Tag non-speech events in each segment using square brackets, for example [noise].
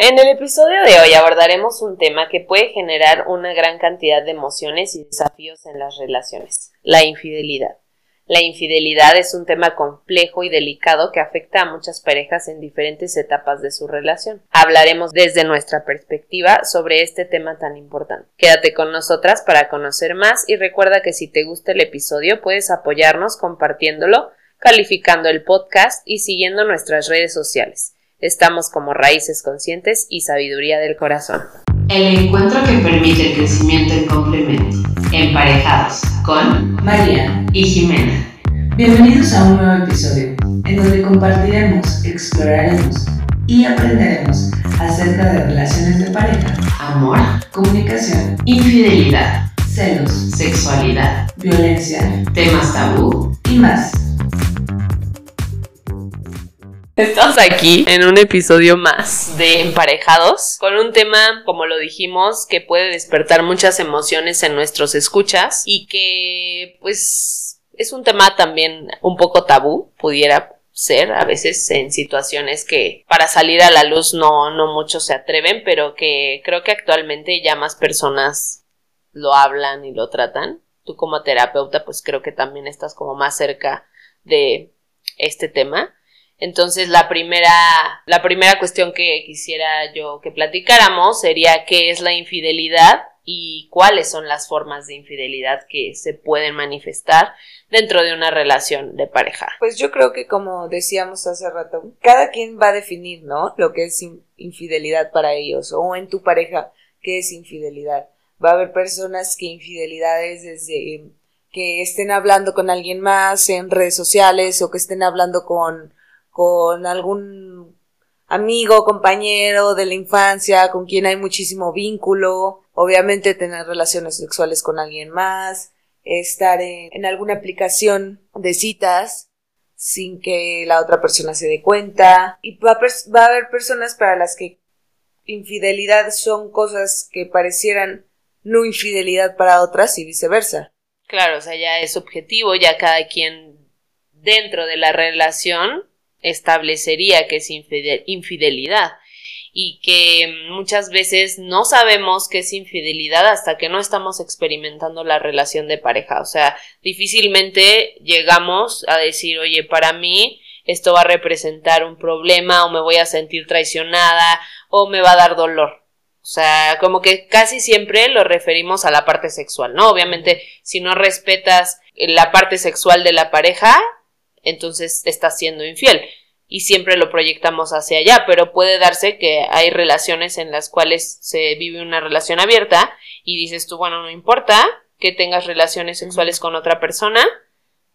En el episodio de hoy abordaremos un tema que puede generar una gran cantidad de emociones y desafíos en las relaciones, la infidelidad. La infidelidad es un tema complejo y delicado que afecta a muchas parejas en diferentes etapas de su relación. Hablaremos desde nuestra perspectiva sobre este tema tan importante. Quédate con nosotras para conocer más y recuerda que si te gusta el episodio puedes apoyarnos compartiéndolo, calificando el podcast y siguiendo nuestras redes sociales. Estamos como Raíces Conscientes y Sabiduría del Corazón. El encuentro que permite el crecimiento en complemento. Emparejados con María y Jimena. Bienvenidos a un nuevo episodio en donde compartiremos, exploraremos y aprenderemos acerca de relaciones de pareja, Amor, comunicación, infidelidad, celos, sexualidad, violencia temas tabú. y más. Estamos aquí en un episodio más de Emparejados con un tema, como lo dijimos, que puede despertar muchas emociones en nuestros escuchas y que pues es un tema también un poco tabú, pudiera ser a veces en situaciones que para salir a la luz no, no muchos se atreven, pero que creo que actualmente ya más personas lo hablan y lo tratan. Tú como terapeuta pues creo que también estás como más cerca de este tema. Entonces, la primera, la primera cuestión que quisiera yo que platicáramos sería qué es la infidelidad y cuáles son las formas de infidelidad que se pueden manifestar dentro de una relación de pareja. Pues yo creo que como decíamos hace rato, cada quien va a definir, ¿no? Lo que es in- infidelidad para ellos o en tu pareja, ¿qué es infidelidad? Va a haber personas que infidelidad es desde que estén hablando con alguien más en redes sociales o que estén hablando con, con algún amigo, compañero de la infancia, con quien hay muchísimo vínculo, obviamente tener relaciones sexuales con alguien más, estar en, en alguna aplicación de citas sin que la otra persona se dé cuenta. Y va a, va a haber personas para las que infidelidad son cosas que parecieran no infidelidad para otras y viceversa. Claro, o sea, ya es objetivo, ya cada quien dentro de la relación establecería que es infide- infidelidad y que muchas veces no sabemos qué es infidelidad hasta que no estamos experimentando la relación de pareja. O sea, difícilmente llegamos a decir, oye, para mí esto va a representar un problema o me voy a sentir traicionada o me va a dar dolor. O sea, como que casi siempre lo referimos a la parte sexual, ¿no? Obviamente, si no respetas la parte sexual de la pareja, entonces estás siendo infiel. Y siempre lo proyectamos hacia allá, pero puede darse que hay relaciones en las cuales se vive una relación abierta y dices tú, bueno, no importa que tengas relaciones sexuales con otra persona,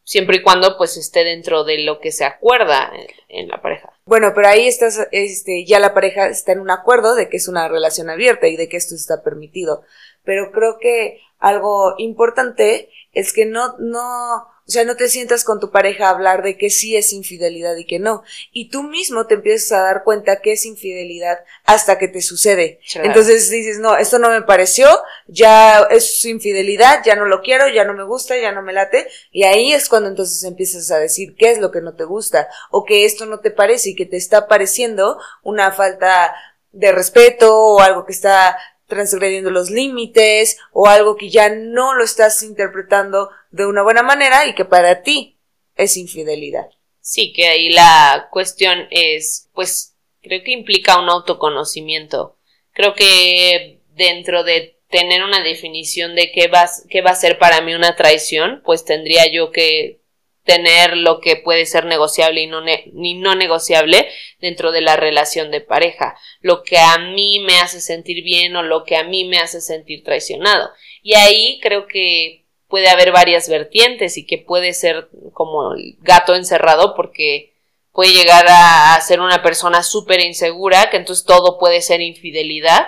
siempre y cuando pues esté dentro de lo que se acuerda en, en la pareja. Bueno, pero ahí estás, este, ya la pareja está en un acuerdo de que es una relación abierta y de que esto está permitido. Pero creo que algo importante es que no, no, o sea, no te sientas con tu pareja a hablar de que sí es infidelidad y que no. Y tú mismo te empiezas a dar cuenta que es infidelidad hasta que te sucede. Claro. Entonces dices, no, esto no me pareció, ya es infidelidad, ya no lo quiero, ya no me gusta, ya no me late. Y ahí es cuando entonces empiezas a decir qué es lo que no te gusta o que esto no te parece y que te está pareciendo una falta de respeto o algo que está transgrediendo los límites o algo que ya no lo estás interpretando de una buena manera y que para ti es infidelidad. Sí, que ahí la cuestión es, pues, creo que implica un autoconocimiento. Creo que dentro de tener una definición de qué va, qué va a ser para mí una traición, pues tendría yo que tener lo que puede ser negociable y no, ni no negociable dentro de la relación de pareja, lo que a mí me hace sentir bien o lo que a mí me hace sentir traicionado. Y ahí creo que puede haber varias vertientes y que puede ser como el gato encerrado porque puede llegar a, a ser una persona súper insegura, que entonces todo puede ser infidelidad,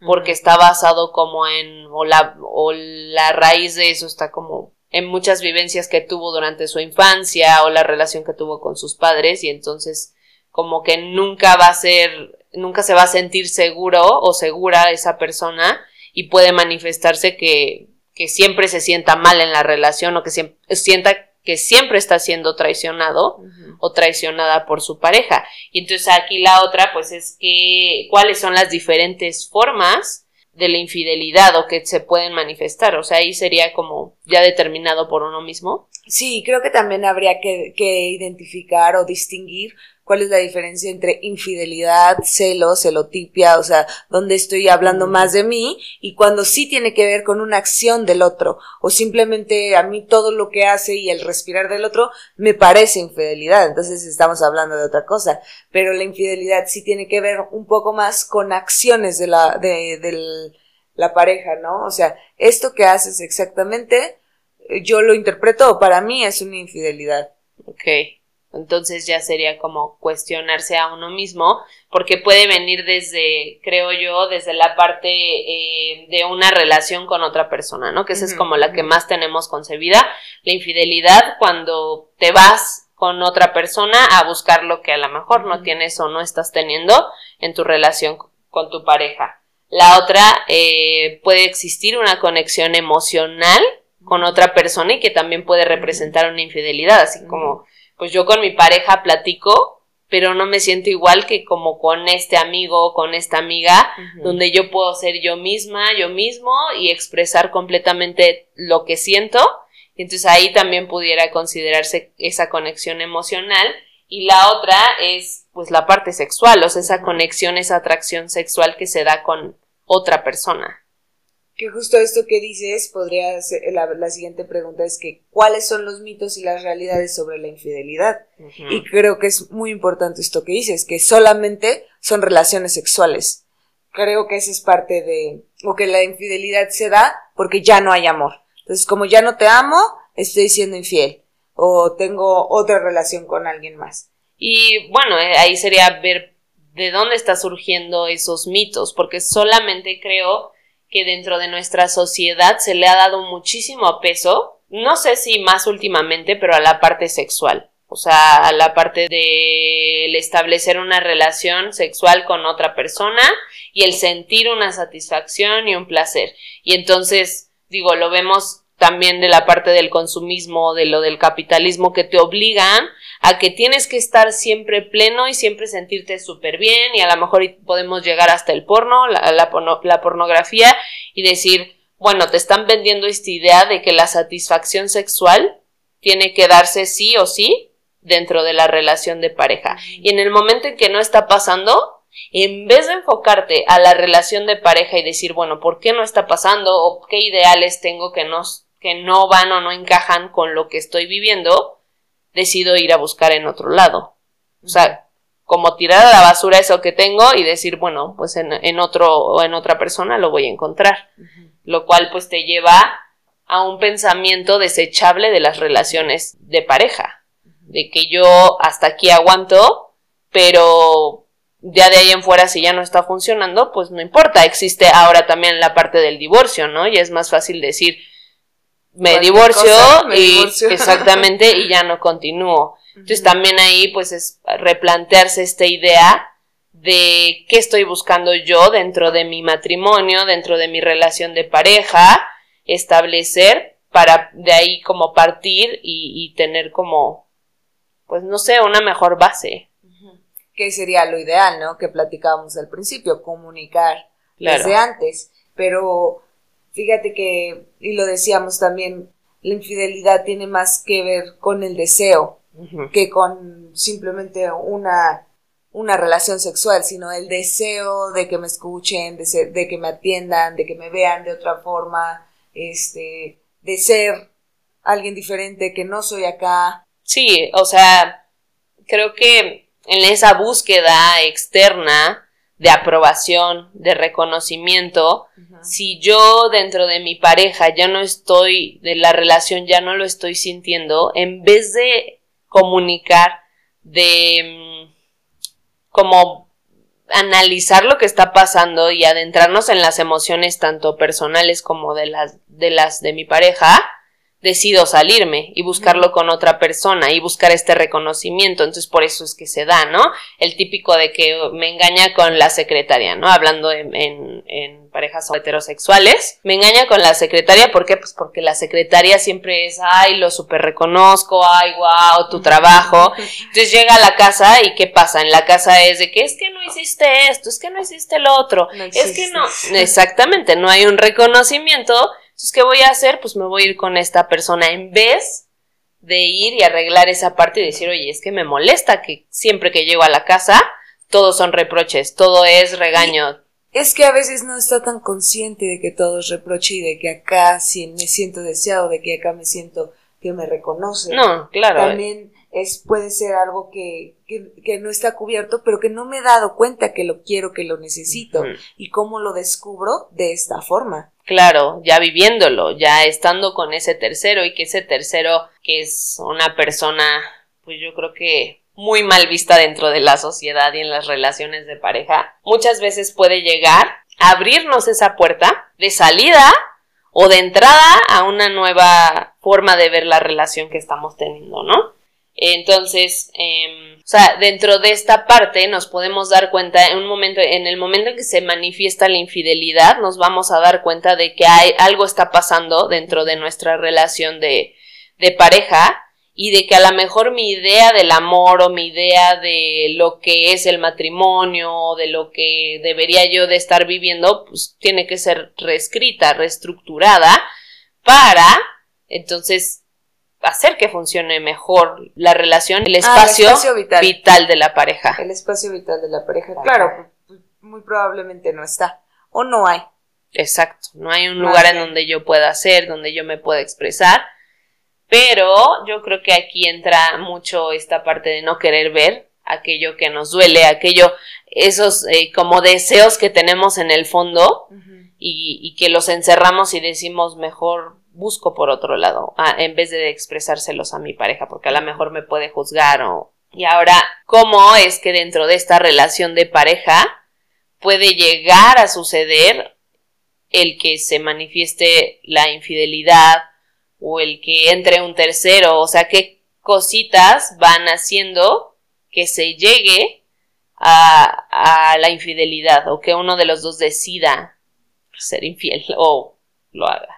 porque está basado como en, o la, o la raíz de eso está como en muchas vivencias que tuvo durante su infancia o la relación que tuvo con sus padres y entonces como que nunca va a ser, nunca se va a sentir seguro o segura esa persona y puede manifestarse que, que siempre se sienta mal en la relación o que siempre, sienta que siempre está siendo traicionado o traicionada por su pareja. Y entonces aquí la otra, pues es que cuáles son las diferentes formas de la infidelidad o que se pueden manifestar. O sea, ahí sería como ya determinado por uno mismo. Sí, creo que también habría que, que identificar o distinguir cuál es la diferencia entre infidelidad, celo, celotipia, o sea, donde estoy hablando más de mí y cuando sí tiene que ver con una acción del otro o simplemente a mí todo lo que hace y el respirar del otro me parece infidelidad, entonces estamos hablando de otra cosa, pero la infidelidad sí tiene que ver un poco más con acciones de la, de, de la pareja, ¿no? O sea, esto que haces exactamente, eh, yo lo interpreto, para mí es una infidelidad. Ok. Entonces ya sería como cuestionarse a uno mismo, porque puede venir desde, creo yo, desde la parte eh, de una relación con otra persona, ¿no? Que esa es como la que más tenemos concebida, la infidelidad cuando te vas con otra persona a buscar lo que a lo mejor no tienes o no estás teniendo en tu relación con tu pareja. La otra, eh, puede existir una conexión emocional con otra persona y que también puede representar una infidelidad, así como pues yo con mi pareja platico, pero no me siento igual que como con este amigo o con esta amiga, donde yo puedo ser yo misma, yo mismo y expresar completamente lo que siento. Y entonces ahí también pudiera considerarse esa conexión emocional. Y la otra es pues la parte sexual, o sea, esa conexión, esa atracción sexual que se da con otra persona que justo esto que dices podría ser, la, siguiente pregunta es que cuáles son los mitos y las realidades sobre la infidelidad y creo que es muy importante esto que dices que solamente son relaciones sexuales. Creo que esa es parte de o que la infidelidad se da porque ya no hay amor. Entonces como ya no te amo estoy siendo infiel o tengo otra relación con alguien más. Y bueno eh, ahí sería ver de dónde está surgiendo esos mitos porque solamente creo que dentro de nuestra sociedad se le ha dado muchísimo peso, no sé si más últimamente, pero a la parte sexual. O sea, a la parte de establecer una relación sexual con otra persona y el sentir una satisfacción y un placer. Y entonces, digo, lo vemos también de la parte del consumismo, de lo del capitalismo que te obligan a que tienes que estar siempre pleno y siempre sentirte súper bien y a lo mejor podemos llegar hasta el porno, la, la, pornografía y decir, bueno, te están vendiendo esta idea de que la satisfacción sexual tiene que darse sí o sí dentro de la relación de pareja. Y en el momento en que no está pasando, en vez de enfocarte a la relación de pareja y decir, bueno, ¿por qué no está pasando? o qué ideales tengo que no, que no van o no encajan con lo que estoy viviendo, decido ir a buscar en otro lado. O sea, como tirar a la basura eso que tengo y decir, bueno, pues en, otro o en otra persona lo voy a encontrar. Lo cual pues te lleva a un pensamiento desechable de las relaciones de pareja. De que yo hasta aquí aguanto, pero ya de ahí en fuera si ya no está funcionando, pues no importa. Existe ahora también la parte del divorcio, ¿no? Y es más fácil decir, me divorcio y [laughs] exactamente y ya no continúo. Entonces también ahí pues es replantearse esta idea de qué estoy buscando yo dentro de mi matrimonio, dentro de mi relación de pareja, establecer para de ahí como partir y, tener como, pues no sé, una mejor base. Que sería lo ideal, ¿no? Que platicábamos al principio, comunicar desde antes. Pero Fíjate que, y lo decíamos también, la infidelidad tiene más que ver con el deseo que con simplemente una, una relación sexual, sino el deseo de que me escuchen, de, de que me atiendan, de que me vean de otra forma, este, de ser alguien diferente, que no soy acá. Sí, o sea, creo que en esa búsqueda externa de aprobación, de reconocimiento, si yo dentro de mi pareja ya no estoy, de la relación ya no lo estoy sintiendo, en vez de comunicar, de mm, como analizar lo que está pasando y adentrarnos en las emociones tanto personales como de las de las de mi pareja, decido salirme y buscarlo con otra persona y buscar este reconocimiento. Entonces, por eso es que se da, ¿no? El típico de que me engaña con la secretaria, ¿no? Hablando en, en, en parejas heterosexuales. Me engaña con la secretaria, ¿por qué? Pues porque la secretaria siempre es, ay, lo super reconozco, ay, wow, tu trabajo. [laughs] Entonces llega a la casa y ¿qué pasa? En la casa es de que es que no hiciste esto, es que no hiciste lo otro, No es que no. Exactamente, no hay un reconocimiento. Entonces, ¿qué voy a hacer? Pues me voy a ir con esta persona en vez de ir y arreglar esa parte y decir, oye, es que me molesta que siempre que llego a la casa, todos son reproches, todo es regaño. Es que a veces no está tan consciente de que todo es reproche y de que acá sí me siento deseado, de que acá me siento que me reconoce. No, claro. También es, puede ser algo que, que, que no está cubierto, pero que no me he dado cuenta que lo quiero, que lo necesito. ¿Y cómo lo descubro? De esta forma. Claro, ya viviéndolo, ya estando con ese tercero y que ese tercero, que es una persona, pues yo creo que muy mal vista dentro de la sociedad y en las relaciones de pareja, muchas veces puede llegar a abrirnos esa puerta de salida o de entrada a una nueva forma de ver la relación que estamos teniendo, ¿no? Entonces, eh, o sea, dentro de esta parte nos podemos dar cuenta en un momento, en el momento en que se manifiesta la infidelidad, nos vamos a dar cuenta de que hay algo está pasando dentro de nuestra relación de, de pareja y de que a lo mejor mi idea del amor o mi idea de lo que es el matrimonio o de lo que debería yo de estar viviendo, pues tiene que ser reescrita, reestructurada para entonces hacer que funcione mejor la relación, el Ah, el espacio, espacio vital. vital de la pareja. El espacio vital de la pareja. Claro, muy probablemente no está. O no hay. Exacto, no hay un Más lugar en bien. donde yo pueda hacer, donde yo me pueda expresar, pero yo creo que aquí entra mucho esta parte de no querer ver aquello que nos duele, aquello, esos eh, como deseos que tenemos en el fondo y, y que los encerramos y decimos mejor busco por otro lado, en vez de expresárselos a mi pareja, porque a lo mejor me puede juzgar o... Y ahora, ¿cómo es que dentro de esta relación de pareja puede llegar a suceder el que se manifieste la infidelidad o el que entre un tercero? O sea, ¿qué cositas van haciendo que se llegue a, a la infidelidad o que uno de los dos decida ser infiel o lo haga?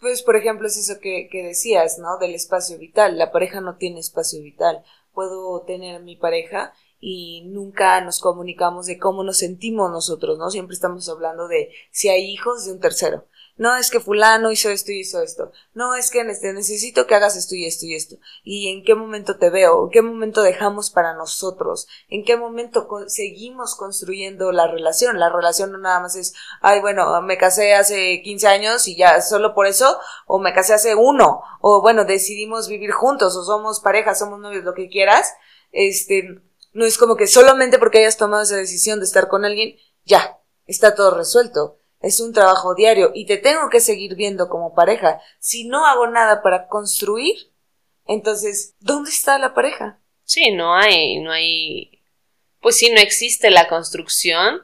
Pues, por ejemplo, es eso que, que decías, ¿no? Del espacio vital. La pareja no tiene espacio vital. Puedo tener a mi pareja y nunca nos comunicamos de cómo nos sentimos nosotros, ¿no? Siempre estamos hablando de si hay hijos de un tercero. No es que fulano hizo esto y hizo esto. No es que necesito que hagas esto y esto y esto. ¿Y en qué momento te veo? ¿En qué momento dejamos para nosotros? ¿En qué momento seguimos construyendo la relación? La relación no nada más es, ay, bueno, me casé hace 15 años y ya solo por eso, o me casé hace uno, o bueno, decidimos vivir juntos, o somos pareja, somos novios, lo que quieras. Este, no es como que solamente porque hayas tomado esa decisión de estar con alguien, ya, está todo resuelto. Es un trabajo diario y te tengo que seguir viendo como pareja. Si no hago nada para construir, entonces, ¿dónde está la pareja? Sí, no hay, no hay, pues sí, no existe la construcción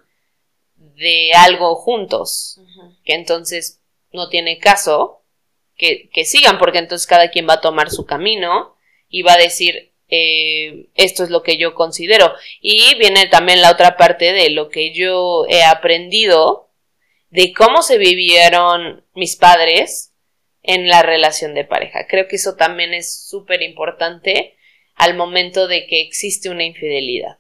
de algo juntos, que entonces no tiene caso que, que sigan, porque entonces cada quien va a tomar su camino y va a decir, eh, esto es lo que yo considero. Y viene también la otra parte de lo que yo he aprendido de cómo se vivieron mis padres en la relación de pareja. Creo que eso también es súper importante al momento de que existe una infidelidad.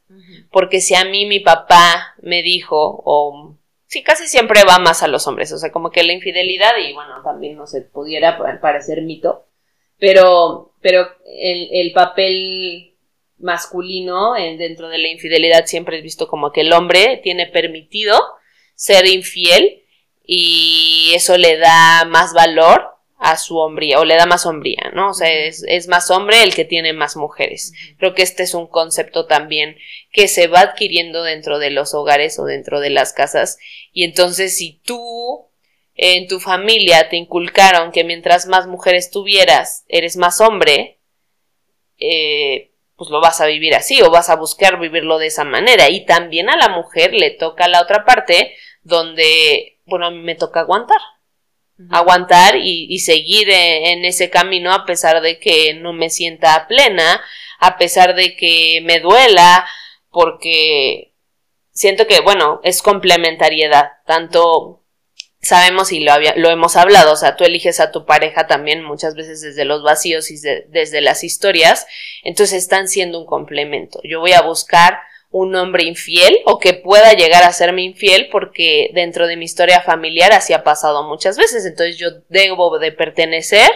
Porque si a mí mi papá me dijo, o sí, casi siempre va más a los hombres, o sea, como que la infidelidad, y bueno, también no se pudiera pa- parecer mito, pero, pero el, el papel masculino en- dentro de la infidelidad siempre es visto como que el hombre tiene permitido ser infiel y eso le da más valor a su hombría o le da más hombría, ¿no? O sea, es, es más hombre el que tiene más mujeres. Creo que este es un concepto también que se va adquiriendo dentro de los hogares o dentro de las casas y entonces si tú en tu familia te inculcaron que mientras más mujeres tuvieras eres más hombre, eh, pues lo vas a vivir así o vas a buscar vivirlo de esa manera y también a la mujer le toca la otra parte donde, bueno, a mí me toca aguantar. aguantar y, seguir e, en, ese camino a pesar de que no me sienta plena, a pesar de que me duela, porque siento que, bueno, es complementariedad, tanto sabemos y lo, lo hemos hablado, o sea, tú eliges a tu pareja también muchas veces desde los vacíos y desde las historias, entonces están siendo un complemento. Yo voy a buscar un hombre infiel o que pueda llegar a serme infiel porque dentro de mi historia familiar así ha pasado muchas veces, entonces yo debo de pertenecer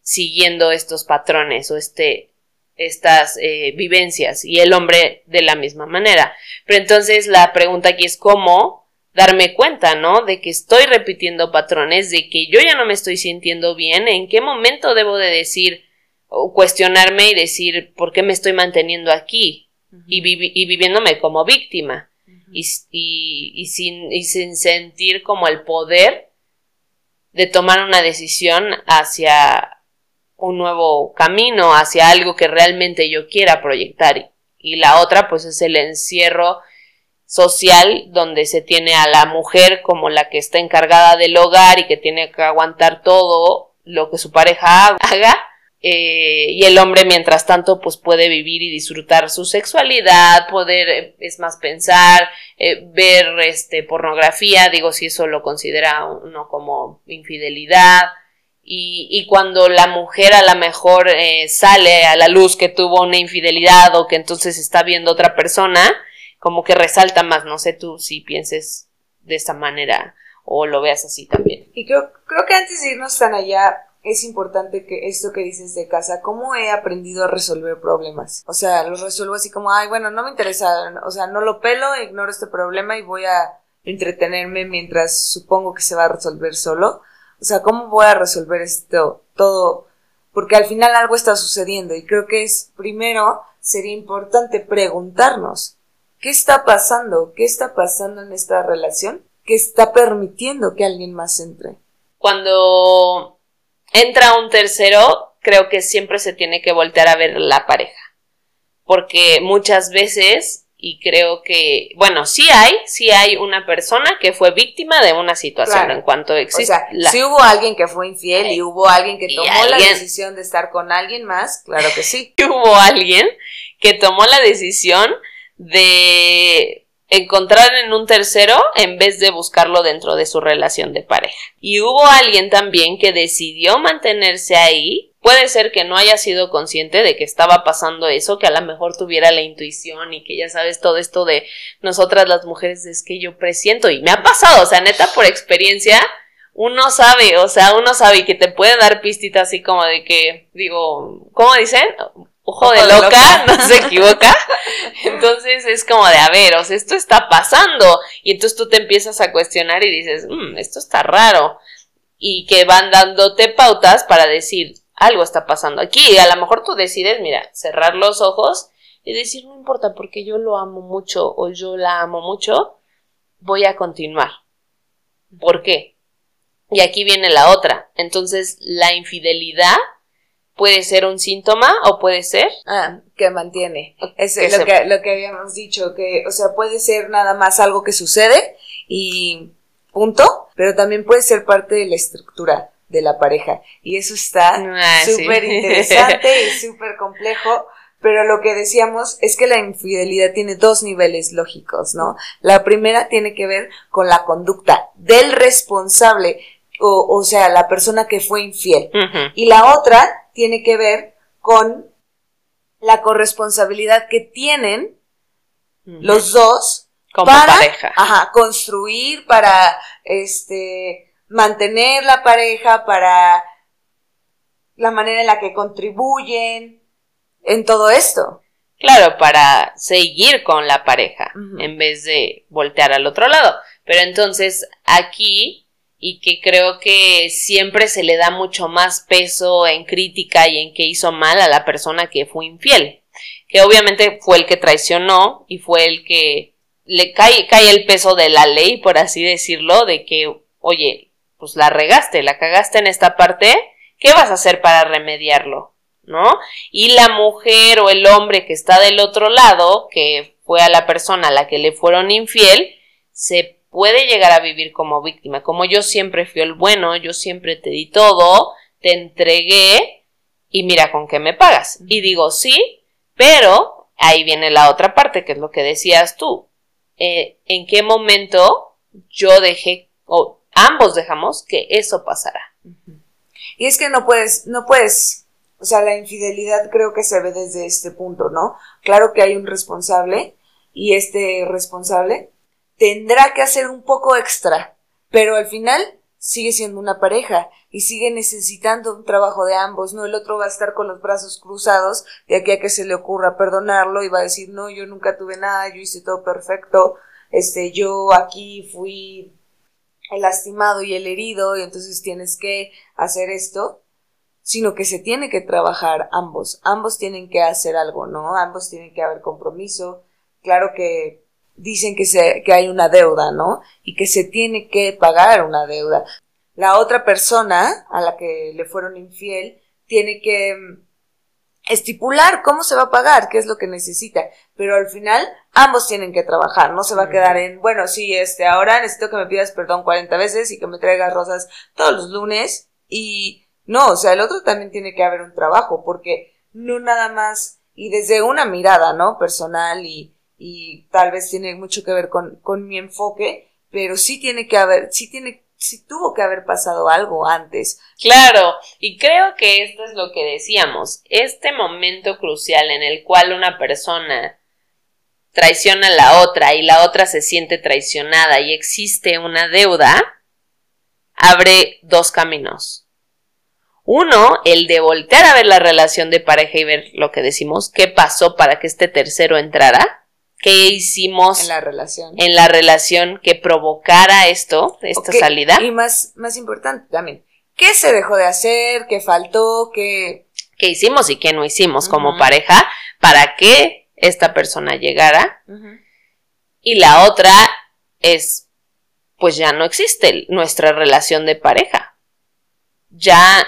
siguiendo estos patrones o este estas eh, vivencias y el hombre de la misma manera. Pero entonces la pregunta aquí es cómo darme cuenta, ¿no? De que estoy repitiendo patrones, de que yo ya no me estoy sintiendo bien, en qué momento debo de decir o cuestionarme y decir por qué me estoy manteniendo aquí y, viviéndome como víctima. Y, y, sin, y sin sentir como el poder de tomar una decisión hacia un nuevo camino, hacia algo que realmente yo quiera proyectar. Y la otra, pues, es el encierro social donde se tiene a la mujer como la que está encargada del hogar y que tiene que aguantar todo lo que su pareja haga eh, y el hombre mientras tanto pues puede vivir y disfrutar su sexualidad poder eh, es más pensar eh, ver este pornografía. Digo si eso lo considera uno como infidelidad. Y, y cuando la mujer a lo mejor sale a la luz que tuvo una infidelidad o que entonces está viendo otra persona como que resalta más, no sé tú si pienses de esta manera o lo veas así también. Y creo, creo que antes de irnos tan allá, es importante que esto que dices de casa, cómo he aprendido a resolver problemas. O sea, los resuelvo así como, ay, bueno, no me interesa, o sea, no lo pelo, ignoro este problema y voy a entretenerme mientras supongo que se va a resolver solo. O sea, ¿cómo voy a resolver esto todo? Porque al final algo está sucediendo y creo que es, primero, sería importante preguntarnos, ¿Qué está pasando? ¿Qué está pasando en esta relación? ¿Qué está permitiendo que alguien más entre? Cuando entra un tercero, creo que siempre se tiene que voltear a ver la pareja. Porque muchas veces, y creo que, bueno, sí hay, sí hay una persona que fue víctima de una situación en cuanto existe. O sea, si hubo alguien que fue infiel y hubo alguien que tomó la decisión de estar con alguien más, claro que sí. [laughs] hubo alguien que tomó la decisión de encontrar en un tercero en vez de buscarlo dentro de su relación de pareja. Y hubo alguien también que decidió mantenerse ahí. Puede ser que no haya sido consciente de que estaba pasando eso, que a lo mejor tuviera la intuición y que ya sabes todo esto de nosotras las mujeres es que yo presiento y me ha pasado, o sea, neta por experiencia, uno sabe, o sea, uno sabe que te puede dar pistitas así como de que, digo, ¿cómo dicen? Ojo, de, loca, [laughs] no se equivoca. Entonces es como de, a ver, o sea, esto está pasando. Y entonces tú te empiezas a cuestionar y dices, mmm, esto está raro. Y que van dándote pautas para decir, algo está pasando aquí. Y a lo mejor tú decides, mira, cerrar los ojos y decir, no importa, porque yo lo amo mucho o yo la amo mucho, voy a continuar. ¿Por qué? Y aquí viene la otra. Entonces, la infidelidad puede ser un síntoma o puede ser. Ah, que mantiene. Es lo que lo que habíamos dicho que o sea puede ser nada más algo que sucede y punto pero también puede ser parte de la estructura de la pareja. Y eso está ah, [laughs] súper interesante y súper complejo pero lo que decíamos es que la infidelidad tiene dos niveles lógicos, ¿no? La primera tiene que ver con la conducta del responsable, o, o sea, la persona que fue infiel. Y la otra tiene que ver con la corresponsabilidad que tienen los dos para pareja. Ajá, construir, para este mantener la pareja, para la manera en la que contribuyen en todo esto. Claro, para seguir con la pareja en vez de voltear al otro lado. Pero entonces aquí y que creo que siempre se le da mucho más peso en crítica y en que hizo mal a la persona que fue infiel, que obviamente fue el que traicionó y fue el que le cae, cae el peso de la ley, por así decirlo, de que, oye, pues la regaste, la cagaste en esta parte, ¿qué vas a hacer para remediarlo? ¿No? Y la mujer o el hombre que está del otro lado, que fue a la persona a la que le fueron infiel, se puede llegar a vivir como víctima, como yo siempre fui el bueno, yo siempre te di todo, te entregué y mira con qué me pagas. Y digo, sí, pero ahí viene la otra parte, que es lo que decías tú. Eh, ¿En qué momento yo dejé, o ambos dejamos que eso pasara? Y es que no puedes, no puedes, o sea, la infidelidad creo que se ve desde este punto, ¿no? Claro que hay un responsable y este responsable tendrá que hacer un poco extra, pero al final sigue siendo una pareja y sigue necesitando un trabajo de ambos, ¿no? El otro va a estar con los brazos cruzados de aquí a que se le ocurra perdonarlo y va a decir, no, yo nunca tuve nada, yo hice todo perfecto, este, yo aquí fui el lastimado y el herido y entonces tienes que hacer esto, sino que se tiene que trabajar ambos, ambos tienen que hacer algo, ¿no? Ambos tienen que haber compromiso, claro que dicen que, se, que hay una deuda, ¿no? Y que se tiene que pagar una deuda. La otra persona a la que le fueron infiel tiene que mm, estipular cómo se va a pagar, qué es lo que necesita, pero al final ambos tienen que trabajar, no se va a quedar en, bueno, sí, este, ahora necesito que me pidas perdón 40 veces y que me traigas rosas todos los lunes y no, o sea, el otro también tiene que haber un trabajo, porque no nada más, y desde una mirada, ¿no? Personal y, y tal vez tiene mucho que ver con, con mi enfoque, pero sí tiene que haber, sí tiene, sí tuvo que haber pasado algo antes. Claro, y creo que esto es lo que decíamos, este momento crucial en el cual una persona traiciona a la otra y la otra se siente traicionada y existe una deuda, abre dos caminos. Uno, el de voltear a ver la relación de pareja y ver lo que decimos, qué pasó para que este tercero entrara qué hicimos en la relación. En la relación que provocara esto, esta salida. Y más, más importante también, ¿qué se dejó de hacer? ¿Qué faltó? ¿Qué, ¿Qué hicimos y qué no hicimos como pareja para que esta persona llegara? Y la otra es, pues ya no existe nuestra relación de pareja. Ya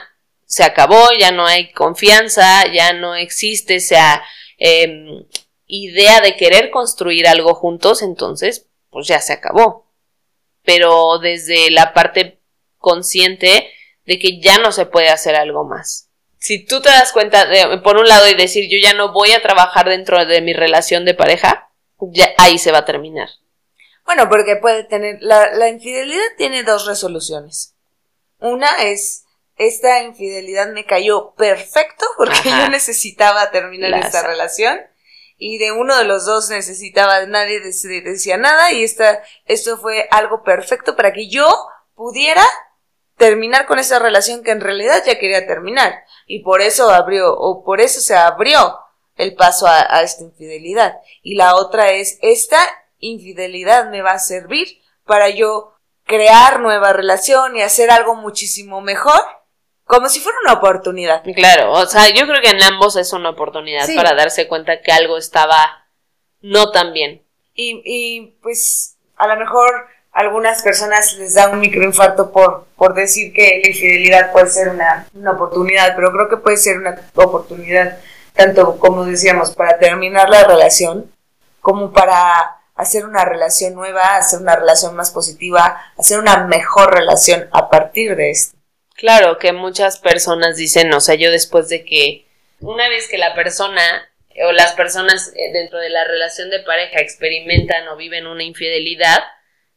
se acabó, ya no hay confianza, ya no existe esa eh, idea de querer construir algo juntos, entonces pues ya se acabó. Pero desde la parte consciente de que ya no se puede hacer algo más. Si tú te das cuenta, de, por un lado, y decir yo ya no voy a trabajar dentro de mi relación de pareja, ya ahí se va a terminar. Bueno, porque puede tener, la, la infidelidad tiene dos resoluciones. Una es, esta infidelidad me cayó perfecto porque yo necesitaba terminar esta relación y de uno de los dos necesitaba, nadie decía nada y esta, esto fue algo perfecto para que yo pudiera terminar con esa relación que en realidad ya quería terminar. Y por eso abrió o por eso se abrió el paso a, a esta infidelidad. Y la otra es esta infidelidad me va a servir para yo crear nueva relación y hacer algo muchísimo mejor como si fuera una oportunidad. Claro, o sea, yo creo que en ambos es una oportunidad para darse cuenta que algo estaba no tan bien. Y, y pues a lo mejor algunas personas les da un microinfarto por, por decir que la infidelidad puede ser una, una oportunidad, pero creo que puede ser una oportunidad tanto como decíamos para terminar la relación como para hacer una relación nueva, hacer una relación más positiva, hacer una mejor relación a partir de esto. Claro, que muchas personas dicen, o sea, yo después de que una vez que la persona o las personas eh, dentro de la relación de pareja experimentan o viven una infidelidad,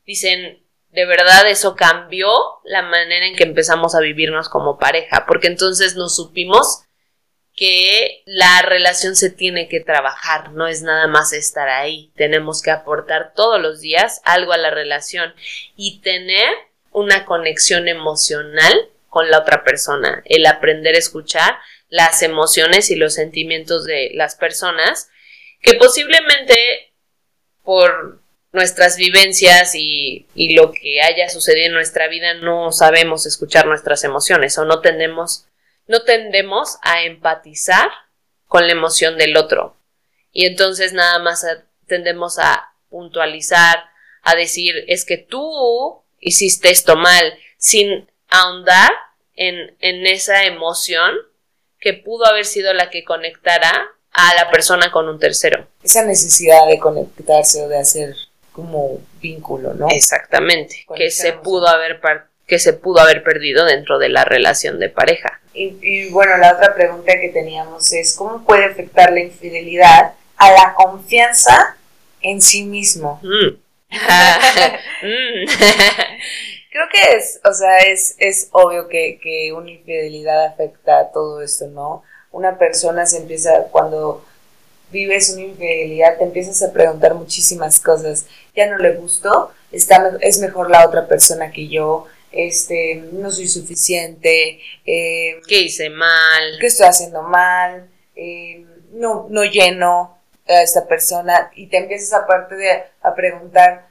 dicen, de verdad eso cambió la manera en que empezamos a vivirnos como pareja, porque entonces nos supimos que la relación se tiene que trabajar, no es nada más estar ahí, tenemos que aportar todos los días algo a la relación y tener una conexión emocional con la otra persona, el aprender a escuchar las emociones y los sentimientos de las personas, que posiblemente por nuestras vivencias y, lo que haya sucedido en nuestra vida no sabemos escuchar nuestras emociones o no tendemos, no tendemos a empatizar con la emoción del otro. Y entonces nada más tendemos a puntualizar, a decir, es que tú hiciste esto mal, sin ahondar en, en esa emoción que pudo haber sido la que conectara a la persona con un tercero. Esa necesidad de conectarse o de hacer como vínculo, ¿no? Exactamente, que se pudo haber par- que se pudo haber perdido dentro de la relación de pareja. Y, y, bueno, la otra pregunta que teníamos es, ¿cómo puede afectar la infidelidad a la confianza en sí mismo? Mm. [laughs] [laughs] [laughs] Creo que es, o sea, es, es obvio que, que una infidelidad afecta a todo esto, ¿no? Una persona se empieza, cuando vives una infidelidad, te empiezas a preguntar muchísimas cosas. Ya no le gustó, está, es mejor la otra persona que yo, este, no soy suficiente, eh, ¿Qué hice mal? qué estoy haciendo mal, Eh, no, no lleno a esta persona y te empiezas aparte de a preguntar,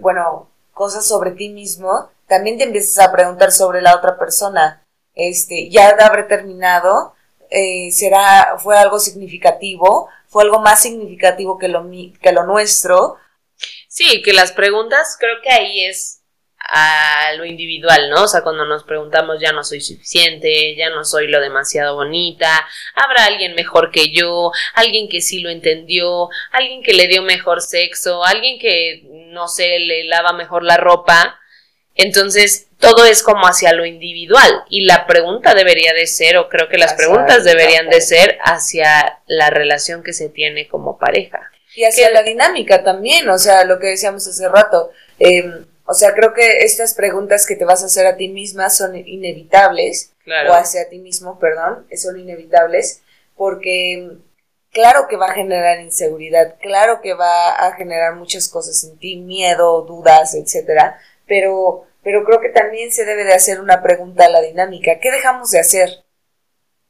bueno, cosas sobre ti mismo, también te empiezas a preguntar sobre la otra persona. Este, ya haber terminado, eh, será, fue algo significativo, fue algo más significativo que lo, que lo nuestro. Sí, que las preguntas creo que ahí es a lo individual, ¿no? O sea, cuando nos preguntamos ya no soy suficiente, ya no soy lo demasiado bonita, habrá alguien mejor que yo, alguien que sí lo entendió, alguien que le dio mejor sexo, alguien que, no sé, le lava mejor la ropa. Entonces, todo es como hacia lo individual y la pregunta debería de ser, o creo que las Hacia preguntas deberían de ser hacia la relación que se tiene como pareja. Y hacia Que- la dinámica también, o sea, lo que decíamos hace rato. eh, o sea, creo que estas preguntas que te vas a hacer a ti misma son inevitables, Claro. o hacia ti mismo, perdón, son inevitables, porque claro que va a generar inseguridad, claro que va a generar muchas cosas en ti, miedo, dudas, etcétera, pero, pero creo que también se debe de hacer una pregunta a la dinámica. ¿Qué dejamos de hacer?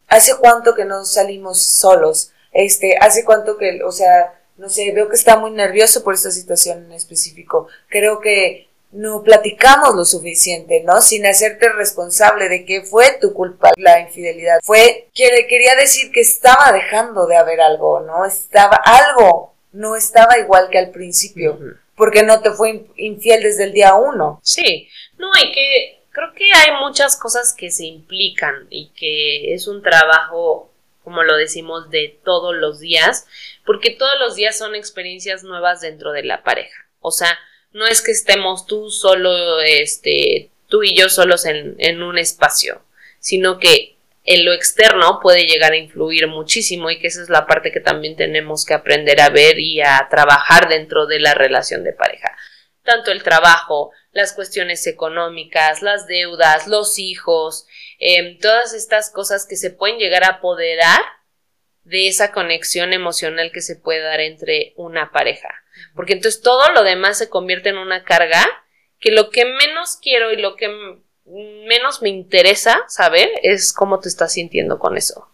¿Hace cuánto que no salimos solos? Este, ¿hace cuánto que, o sea, no sé, veo que está muy nervioso por esta situación en específico. Creo que no platicamos lo suficiente, ¿no? Sin hacerte responsable de que fue tu culpa la infidelidad. Fue, quiere, quería decir que estaba dejando de haber algo, ¿no? Estaba algo, no estaba igual que al principio, porque no te fue in- infiel desde el día uno. Sí, no, y que creo que hay muchas cosas que se implican y que es un trabajo, como lo decimos, de todos los días, porque todos los días son experiencias nuevas dentro de la pareja. O sea, no es que estemos tú solo, este, tú y yo solos en, un espacio, sino que en lo externo puede llegar a influir muchísimo y que esa es la parte que también tenemos que aprender a ver y a trabajar dentro de la relación de pareja. Tanto el trabajo, las cuestiones económicas, las deudas, los hijos, em, todas estas cosas que se pueden llegar a apoderar de esa conexión emocional que se puede dar entre una pareja. Porque entonces todo lo demás se convierte en una carga que lo que menos quiero y lo que menos me interesa saber es cómo te estás sintiendo con eso.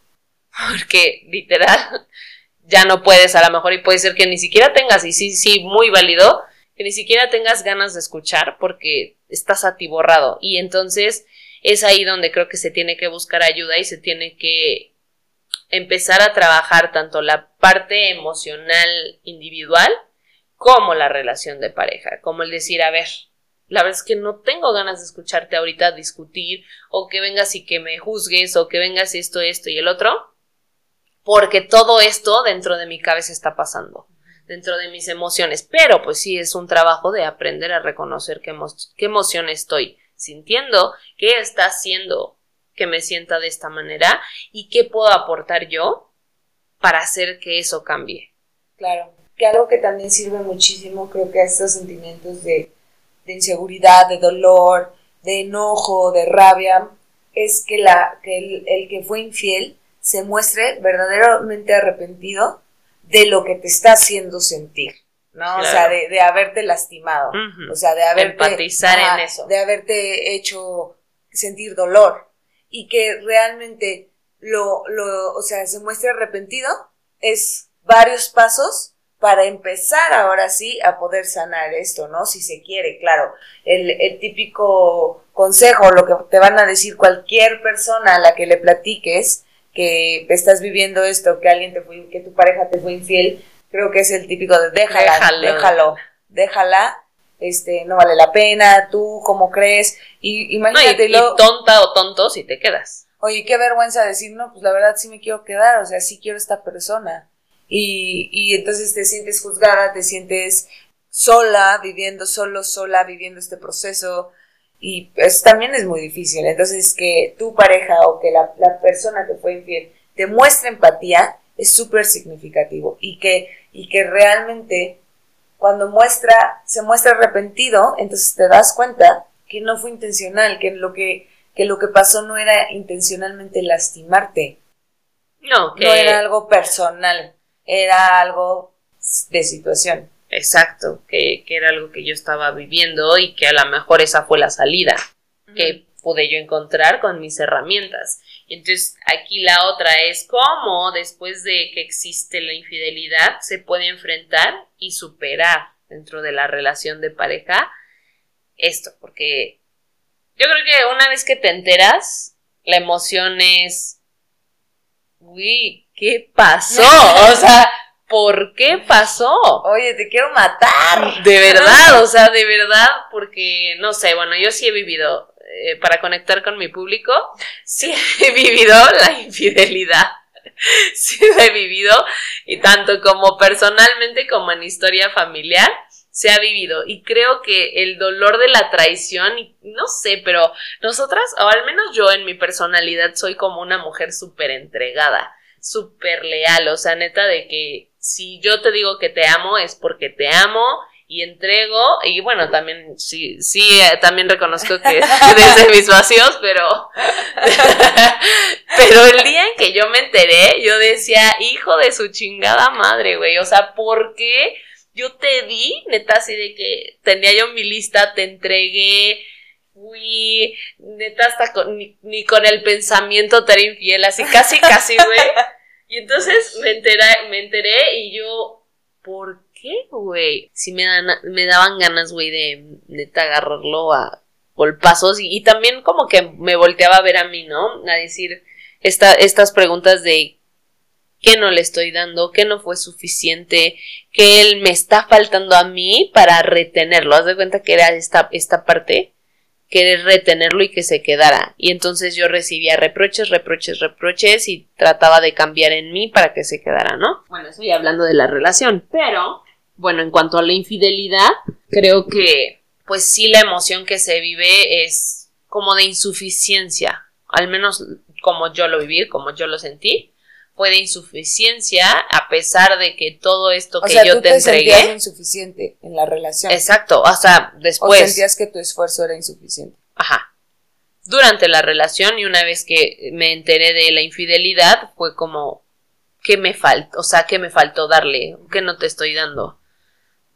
[laughs] Porque literal [laughs] ya no puedes a lo mejor y puede ser que ni siquiera tengas, y sí, sí, muy válido, que ni siquiera tengas ganas de escuchar porque estás atiborrado. Y entonces es ahí donde creo que se tiene que buscar ayuda y se tiene que empezar a trabajar tanto la parte emocional individual como la relación de pareja, como el decir, a ver, la verdad es que no tengo ganas de escucharte ahorita discutir o que vengas y que me juzgues o que vengas esto, esto y el otro, porque todo esto dentro de mi cabeza está pasando, dentro de mis emociones, pero pues sí es un trabajo de aprender a reconocer qué, emo qué emoción estoy sintiendo, qué está haciendo que me sienta de esta manera y qué puedo aportar yo para hacer que eso cambie. Claro, que algo que también sirve muchísimo, creo que a estos sentimientos de, de inseguridad, de dolor, de enojo, de rabia, es que, la, que el, el que fue infiel se muestre verdaderamente arrepentido de lo que te está haciendo sentir, ¿no? O sea, de, de haberte lastimado, o sea, de haberte... Empatizar en eso. De haberte hecho sentir dolor y que realmente lo, lo, o sea, se muestre arrepentido, es varios pasos para empezar ahora sí a poder sanar esto, ¿no? Si se quiere, claro. El, el típico consejo, lo que te van a decir cualquier persona a la que le platiques que estás viviendo esto, que alguien te fue, que tu pareja te fue infiel, creo que es el típico de déjala, Déjalo. déjalo, déjala, este, no vale la pena, tú cómo crees, y No, y, imagínate, y luego- tonta o tonto si te quedas. Oye, qué vergüenza decir, no, pues la verdad sí me quiero quedar, o sea, sí quiero esta persona. Y, y entonces te sientes juzgada, te sientes sola, viviendo solo, sola, viviendo este proceso. Y pues también es muy difícil. Entonces, que tu pareja o que la, la persona que fue infiel te muestre empatía es súper significativo. Y que, y que realmente cuando muestra, se muestra arrepentido, entonces te das cuenta que no fue intencional, que lo que, que lo que pasó no era intencionalmente lastimarte. No, que... No era algo personal, era algo de situación. Exacto, que, que era algo que yo estaba viviendo y que a lo mejor esa fue la salida que pude yo encontrar con mis herramientas. Y entonces aquí la otra es cómo después de que existe la infidelidad se puede enfrentar y superar dentro de la relación de pareja esto, porque yo creo que una vez que te enteras, la emoción es, uy, ¿qué pasó? O [laughs] sea, ¿por qué pasó? Oye, te quiero matar. De [laughs] verdad, o sea, de verdad, porque no sé, bueno, yo sí he vivido, eh, para conectar con mi público, sí [laughs] he vivido la infidelidad. Sí la he vivido, y tanto como personalmente como en historia familiar, se ha vivido. Y creo que el dolor de la traición, y no sé, pero nosotras, o al menos yo en mi personalidad, soy como una mujer súper entregada, súper leal, o sea, neta de que si yo te digo que te amo es porque te amo y entrego. Y bueno también sí sí eh, también reconozco que [laughs] desde mis vacíos pero [laughs] pero el día en que yo me enteré yo decía hijo de su chingada madre güey o sea ¿por qué yo te di neta así de que tenía yo mi lista te entregué fui neta hasta con, ni, ni con el pensamiento te infiel así casi casi güey y entonces me enteré, me enteré y yo, ¿por qué, güey? Sí me, dan, me daban ganas, güey, de neta agarrarlo a golpazos y, también como que me volteaba a ver a mí, ¿no? A decir esta, estas preguntas de qué no le estoy dando, qué no fue suficiente, que él me está faltando a mí para retenerlo. Haz de cuenta que era esta, esta parte querer retenerlo y que se quedara. Y entonces yo recibía reproches, reproches, reproches y trataba de cambiar en mí para que se quedara, ¿no? Bueno, estoy hablando de la relación, pero bueno, en cuanto a la infidelidad, creo que pues sí la emoción que se vive es como de insuficiencia, al menos como yo lo viví, como yo lo sentí, fue de insuficiencia a pesar de que todo esto O que sea, yo tú te te entregué. sentías insuficiente en la relación. Exacto, o sea, o después. sentías que tu esfuerzo era insuficiente. Ajá. Durante la relación y una vez que me enteré de la infidelidad, fue como, ¿qué me faltó? O sea, ¿qué me faltó darle? ¿Qué no te estoy dando?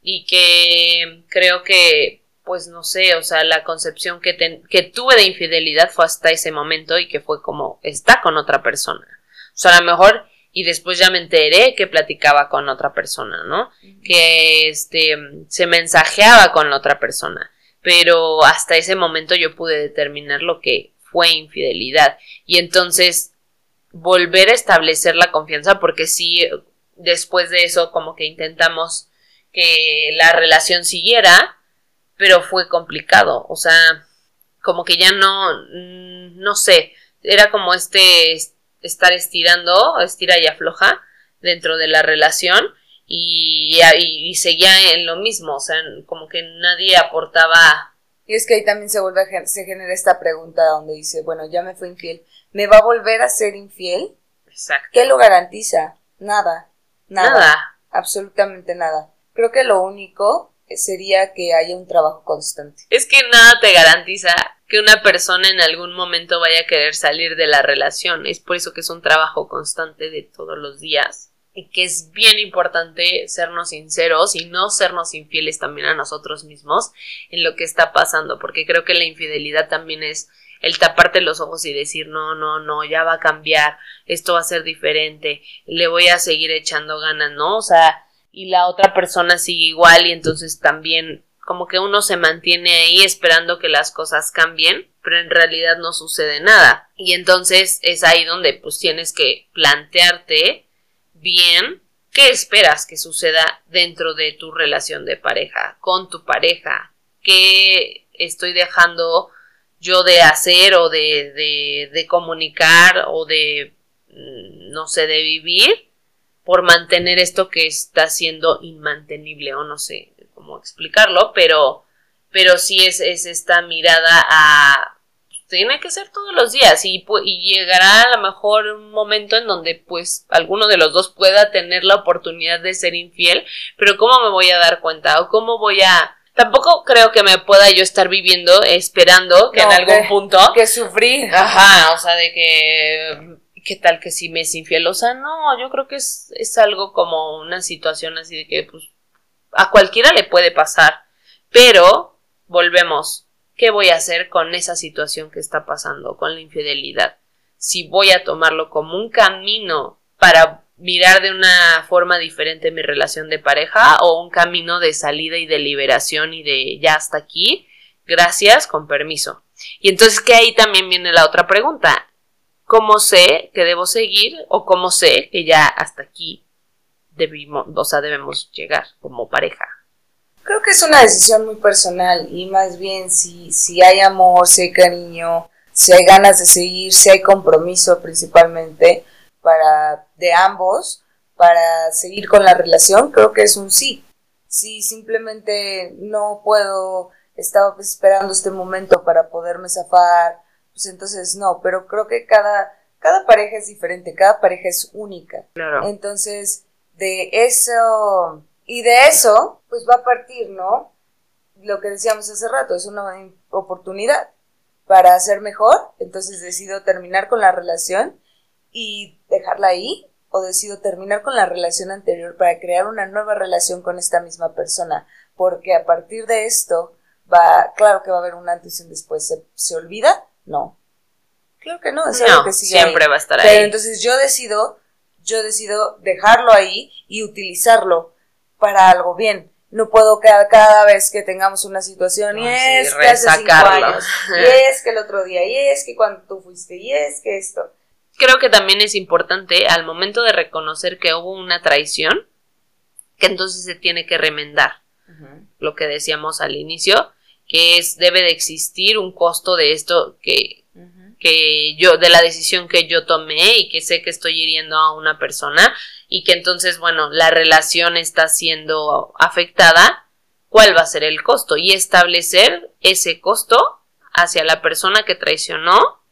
Y que creo que, pues no sé, o sea, la concepción que, que tuve de infidelidad fue hasta ese momento y que fue como, está con otra persona. O sea, a lo mejor, y después ya me enteré que platicaba con otra persona, ¿no? Que este, se mensajeaba con la otra persona pero hasta ese momento yo pude determinar lo que fue infidelidad. Y entonces volver a establecer la confianza porque sí después de eso como que intentamos que la relación siguiera pero fue complicado. O sea como que ya no mm, no sé era como este es- estar estirando estira y afloja dentro de la relación y, y, y seguía en lo mismo, o sea, como que nadie aportaba. Y es que ahí también se vuelve a se genera esta pregunta donde dice, bueno, ya me fue infiel, ¿me va a volver a ser infiel? Exacto. ¿Qué lo garantiza? Nada. Nada. Nada. Absolutamente nada. Creo que lo único sería que haya un trabajo constante. Es que nada te garantiza que una persona en algún momento vaya a querer salir de la relación. Es por eso que es un trabajo constante de todos los días. Y que es bien importante sernos sinceros y no sernos infieles también a nosotros mismos en lo que está pasando. Porque creo que la infidelidad también es el taparte los ojos y decir no, no, no, ya va a cambiar, esto va a ser diferente, le voy a seguir echando ganas, ¿no? O sea, y la otra persona sigue igual y entonces también como que uno se mantiene ahí esperando que las cosas cambien, pero en realidad no sucede nada. Y entonces es ahí donde pues tienes que plantearte bien qué esperas que suceda dentro de tu relación de pareja, con tu pareja, qué estoy dejando yo de hacer o de, de, comunicar o de, mm, no sé, de vivir por mantener esto que está siendo inmantenible o no sé, cómo explicarlo, pero, pero sí es, es esta mirada a tiene que ser todos los días y, y, llegará a lo mejor un momento en donde pues alguno de los dos pueda tener la oportunidad de ser infiel, pero ¿cómo me voy a dar cuenta? ¿O cómo voy a... Tampoco creo que me pueda yo estar viviendo esperando que en algún punto... Que sufrir. Ajá, o sea, de que... ¿Qué tal que si me es infiel? O sea, no, yo creo que es, es algo como una situación así de que pues a cualquiera le puede pasar, pero volvemos, ¿qué voy a hacer con esa situación que está pasando, con la infidelidad? Si voy a tomarlo como un camino para mirar de una forma diferente mi relación de pareja o un camino de salida y de liberación y de ya hasta aquí, gracias, con permiso. Y entonces que ahí también viene la otra pregunta. ¿Cómo sé que debo seguir o cómo sé que ya hasta aquí debimos, o sea, debemos llegar como pareja? Creo que es una decisión muy personal y más bien si, si hay amor, si hay cariño, si hay ganas de seguir, si hay compromiso principalmente para de ambos para seguir con la relación, creo que es un sí. Si simplemente no puedo, estaba esperando este momento para poderme zafar, pues entonces no, pero creo que cada, cada pareja es diferente, cada pareja es única. Claro. Entonces, de eso y de eso, pues va a partir, ¿no? Lo que decíamos hace rato, es una oportunidad para hacer mejor, entonces decido terminar con la relación y dejarla ahí, o decido terminar con la relación anterior para crear una nueva relación con esta misma persona, porque a partir de esto va, claro que va a haber un antes y un después, ¿se, olvida? No. Claro que no, es algo que sigue siempre va a estar ahí. Pero entonces yo decido, yo decido dejarlo ahí y utilizarlo para algo bien. No puedo cada, cada vez que tengamos una situación, y es que hace cinco años, [laughs] y es que el otro día, y es que cuando tú fuiste, y es que esto. Creo que también es importante al momento de reconocer que hubo una traición, que entonces se tiene que remendar. Lo que decíamos al inicio, que es, debe de existir un costo de esto que, que yo, de la decisión que yo tomé y que sé que estoy hiriendo a una persona y que entonces, bueno, la relación está siendo afectada, ¿cuál va a ser el costo? Y establecer ese costo hacia la persona que traicionó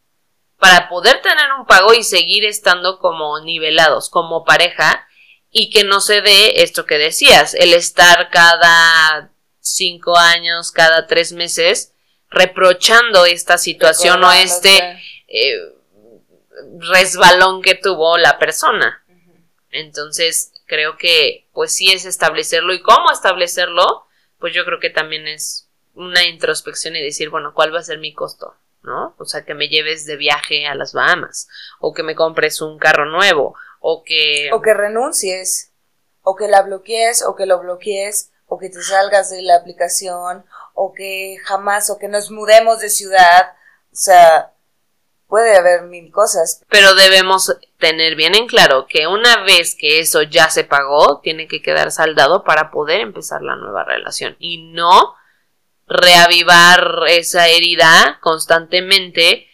para poder tener un pago y seguir estando como nivelados, como pareja, y que no se dé esto que decías, el estar cada cinco años, cada tres meses, reprochando esta situación o este eh, resbalón que tuvo la persona. Entonces, creo que pues sí es establecerlo y cómo establecerlo, pues yo creo que también es una introspección y decir, bueno, ¿cuál va a ser mi costo? ¿No? O sea, que me lleves de viaje a las Bahamas, o que me compres un carro nuevo, o que... O que renuncies, o que la bloquees, o que lo bloquees, o que te salgas de la aplicación, o que jamás, o que nos mudemos de ciudad, o sea, puede haber mil cosas. Pero debemos tener bien en claro que una vez que eso ya se pagó, tiene que quedar saldado para poder empezar la nueva relación y no reavivar esa herida constantemente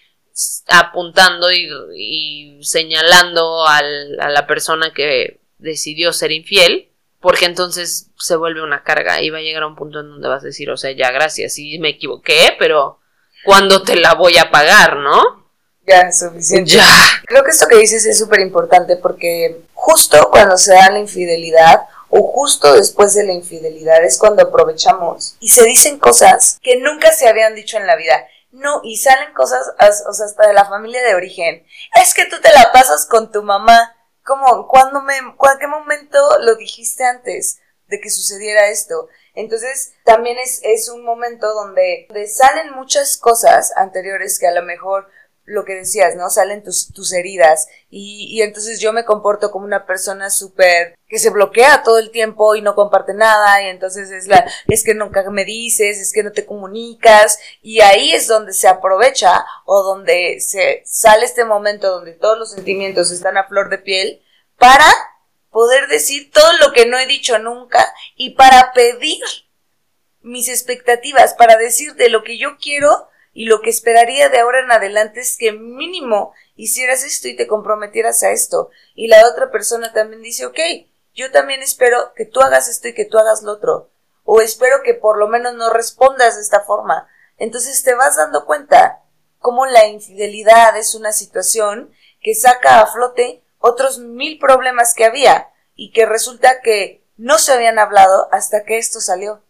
apuntando y, señalando a la persona que decidió ser infiel, porque entonces se vuelve una carga y va a llegar a un punto en donde vas a decir, o sea, ya gracias, sí me equivoqué, pero ¿cuándo te la voy a pagar, no? Ya, suficiente. Ya. Creo que esto que dices es súper importante porque justo cuando se da la infidelidad o justo después de la infidelidad es cuando aprovechamos y se dicen cosas que nunca se habían dicho en la vida. No, y salen cosas, o sea, hasta de la familia de origen. Es que tú te la pasas con tu mamá. ¿Cómo? ¿Cuándo me, qué momento lo dijiste antes de que sucediera esto? Entonces, también es, es un momento donde, donde salen muchas cosas anteriores que a lo mejor lo que decías, ¿no? Salen tus, tus heridas y, y, entonces yo me comporto como una persona súper que se bloquea todo el tiempo y no comparte nada y entonces es la, es que nunca me dices, es que no te comunicas y ahí es donde se aprovecha o donde se sale este momento donde todos los sentimientos están a flor de piel para poder decir todo lo que no he dicho nunca y para pedir mis expectativas, para decir de lo que yo quiero y lo que esperaría de ahora en adelante es que mínimo hicieras esto y te comprometieras a esto. Y la otra persona también dice, ok, yo también espero que tú hagas esto y que tú hagas lo otro. o espero que por lo menos no respondas de esta forma. Entonces te vas dando cuenta cómo la infidelidad es una situación que saca a flote otros mil problemas que había y que resulta que no se habían hablado hasta que esto salió.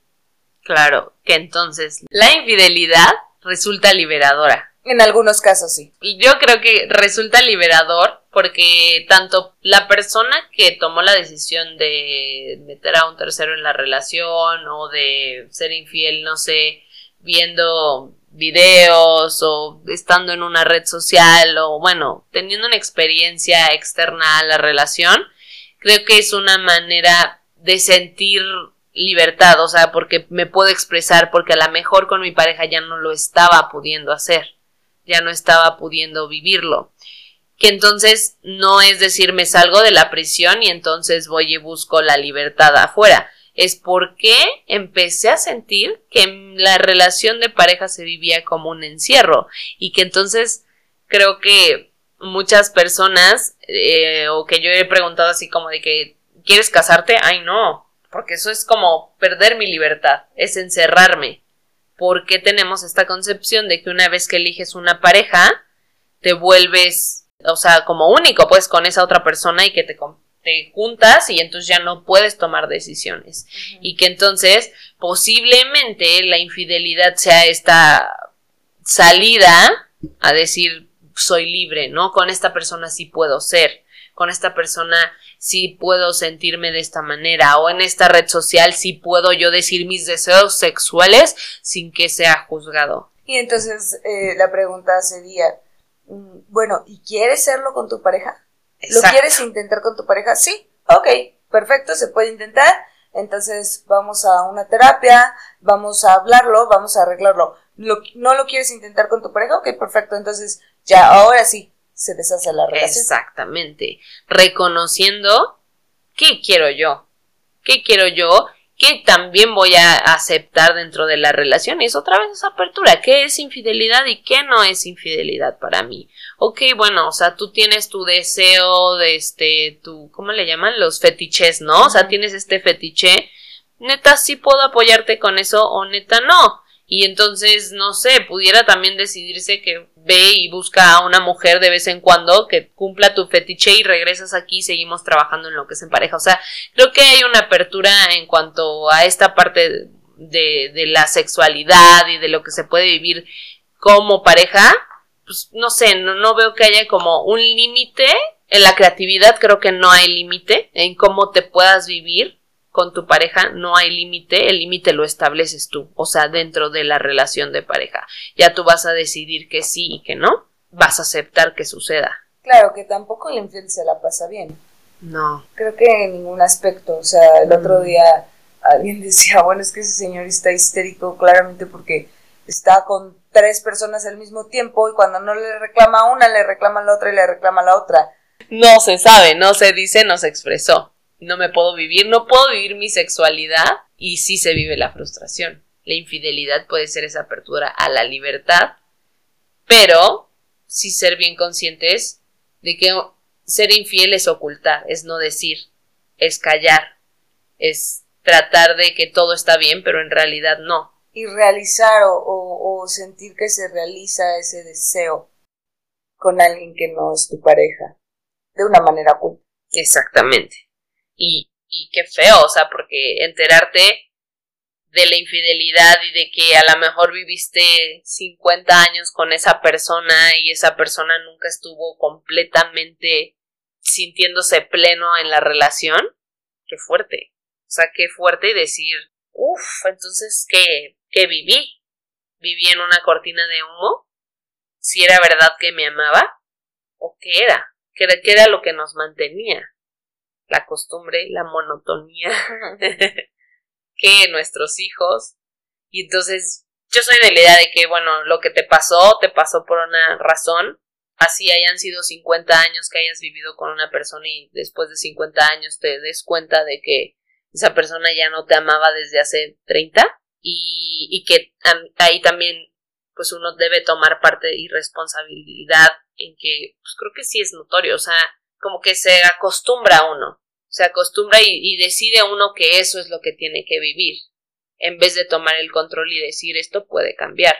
Claro, que entonces la infidelidad resulta liberadora. En algunos casos sí. Yo creo que resulta liberador porque tanto la persona que tomó la decisión de meter a un tercero en la relación o de ser infiel, no sé, viendo videos o estando en una red social o bueno, teniendo una experiencia externa a la relación, creo que es una manera de sentir libertad, o sea, porque me puedo expresar, porque a lo mejor con mi pareja ya no lo estaba pudiendo hacer, ya no estaba pudiendo vivirlo. Que entonces no es decir me salgo de la prisión y entonces voy y busco la libertad afuera. Es porque empecé a sentir que la relación de pareja se vivía como un encierro y que entonces creo que muchas personas eh, o que yo he preguntado así como de que ¿quieres casarte? Ay no, porque eso es como perder mi libertad, es encerrarme. Porque tenemos esta concepción de que una vez que eliges una pareja, te vuelves, o sea, como único, pues, con esa otra persona y que te, te juntas y entonces ya no puedes tomar decisiones. Y que entonces, posiblemente, la infidelidad sea esta salida a decir, soy libre, ¿no? Con esta persona sí puedo ser, con esta persona si puedo sentirme de esta manera o en esta red social si puedo yo decir mis deseos sexuales sin que sea juzgado. Y entonces eh, la pregunta sería, mm, bueno, ¿y quieres serlo con tu pareja? ¿Lo quieres intentar con tu pareja? Sí, ok, perfecto, se puede intentar. Entonces vamos a una terapia, vamos a hablarlo, vamos a arreglarlo. ¿No lo quieres intentar con tu pareja? Ok, perfecto. Entonces ya, ahora sí, se deshace la relación. Exactamente. Reconociendo qué quiero yo, qué quiero yo, qué también voy a aceptar dentro de la relación. Y es otra vez esa apertura. ¿Qué es infidelidad y qué no es infidelidad para mí? Ok, bueno, o sea, tú tienes tu deseo de este, tu, ¿cómo le llaman? Los fetiches, ¿no? O sea, tienes este fetiche. Neta, sí puedo apoyarte con eso o neta no. Y entonces, no sé, pudiera también decidirse que ve y busca a una mujer de vez en cuando que cumpla tu fetiche y regresas aquí y seguimos trabajando en lo que es en pareja. O sea, creo que hay una apertura en cuanto a esta parte de, de la sexualidad y de lo que se puede vivir como pareja. Pues no sé, no, no veo que haya como un límite. En la creatividad creo que no hay límite en cómo te puedas vivir con tu pareja no hay límite, el límite lo estableces tú, o sea, dentro de la relación de pareja. Ya tú vas a decidir que sí y que no, vas a aceptar que suceda. Claro, que tampoco el infiel se la pasa bien. No. Creo que en ningún aspecto, o sea, el otro mm. día alguien [laughs] decía, bueno, es que ese señor está histérico claramente porque está con tres personas al mismo tiempo y cuando no le reclama a una, le reclama a la otra y le reclama a la otra. No se sabe, no se dice, no se expresó no me puedo vivir, no puedo vivir mi sexualidad y sí se vive la frustración. La infidelidad puede ser esa apertura a la libertad, pero sí ser bien conscientes de que ser infiel es ocultar, es no decir, es callar, es tratar de que todo está bien, pero en realidad no. Y realizar o, o sentir que se realiza ese deseo con alguien que no es tu pareja, de una manera oculta. Exactamente. Y, y qué feo, o sea, porque enterarte de la infidelidad y de que a lo mejor viviste 50 años con esa persona y esa persona nunca estuvo completamente sintiéndose pleno en la relación, qué fuerte. O sea, qué fuerte y decir, uff, entonces, ¿qué, ¿qué viví? ¿Viví en una cortina de humo? ¿Si era verdad que me amaba? ¿O qué era? ¿Qué era, qué era lo que nos mantenía? La costumbre, la monotonía [laughs] que nuestros hijos. Y entonces yo soy de la idea de que, bueno, lo que te pasó, te pasó por una razón. Así hayan sido 50 años que hayas vivido con una persona y después de 50 años te des cuenta de que esa persona ya no te amaba desde hace 30 y, y que ahí también pues uno debe tomar parte y responsabilidad en que pues creo que sí es notorio, o sea, como que se acostumbra a uno, se acostumbra y, decide uno que eso es lo que tiene que vivir. en vez de tomar el control y decir esto puede cambiar.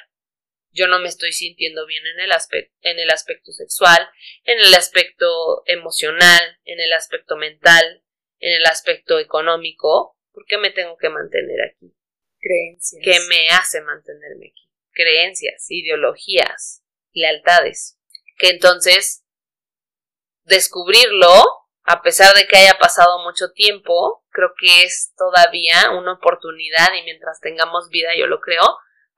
Yo no me estoy sintiendo bien en el, aspecto, en el aspecto sexual, en el aspecto emocional, en el aspecto mental, en el aspecto económico. ¿Por qué me tengo que mantener aquí? Creencias. ¿Qué me hace mantenerme aquí? Creencias, ideologías, lealtades. Que entonces descubrirlo, a pesar de que haya pasado mucho tiempo, creo que es todavía una oportunidad y mientras tengamos vida, yo lo creo,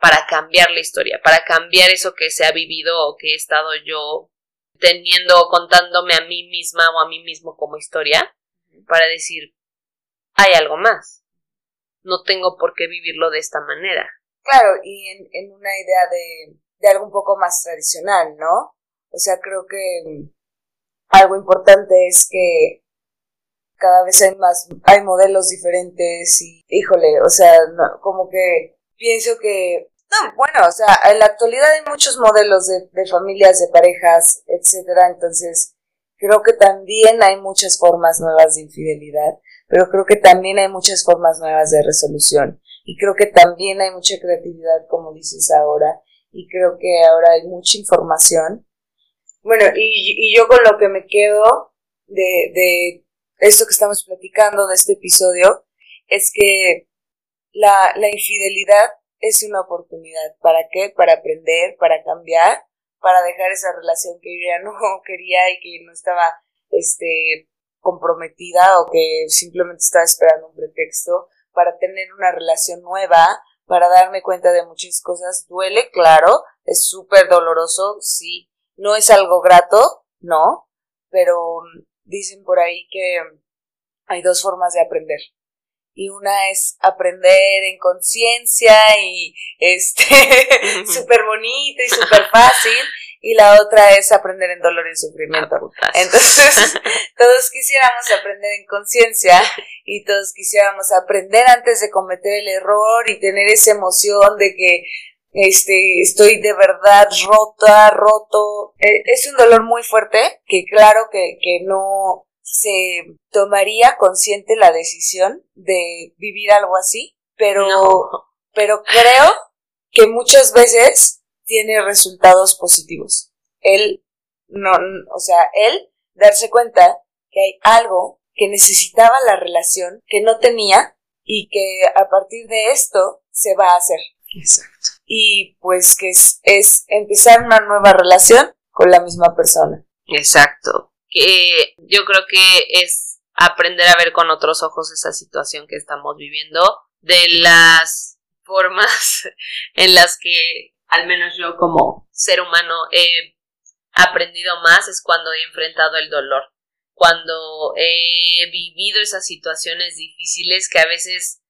para cambiar la historia, para cambiar eso que se ha vivido o que he estado yo teniendo, contándome a mí misma o a mí mismo como historia, para decir, hay algo más. No tengo por qué vivirlo de esta manera. Claro, y en, en una idea de, de algo un poco más tradicional, ¿no? O sea, creo que algo importante es que cada vez hay más, hay modelos diferentes y, híjole, o sea, como que pienso que, no, bueno, o sea, en la actualidad hay muchos modelos de, de familias, de parejas, etcétera, entonces creo que también hay muchas formas nuevas de infidelidad, pero creo que también hay muchas formas nuevas de resolución y creo que también hay mucha creatividad, como dices ahora, y creo que ahora hay mucha información. Bueno, y, y yo con lo que me quedo de, de esto que estamos platicando, de este episodio, es que la, la infidelidad es una oportunidad. ¿Para qué? Para aprender, para cambiar, para dejar esa relación que yo ya no [laughs] quería y que no estaba este, comprometida o que simplemente estaba esperando un pretexto, para tener una relación nueva, para darme cuenta de muchas cosas. Duele, claro, es súper doloroso, sí. No es algo grato, no, pero dicen por ahí que hay dos formas de aprender. Y una es aprender en conciencia y este [laughs] súper bonito y súper fácil. Y la otra es aprender en dolor y sufrimiento. Entonces, [laughs] todos quisiéramos aprender en conciencia y todos quisiéramos aprender antes de cometer el error y tener esa emoción de que este, estoy de verdad rota, roto. Eh, es un dolor muy fuerte que claro que, que no, se tomaría consciente la decisión de vivir algo así, pero, pero creo que muchas veces tiene resultados positivos. Él, no, o sea, él darse cuenta que hay algo que necesitaba la relación, que no tenía y que a partir de esto se va a hacer. Exacto. Y pues que es, es empezar una nueva relación con la misma persona. Exacto que yo creo que es aprender a ver con otros ojos esa situación que estamos viviendo, de las formas [laughs] en las que al menos yo como ser humano he aprendido más es cuando he enfrentado el dolor, cuando he vivido esas situaciones difíciles que a veces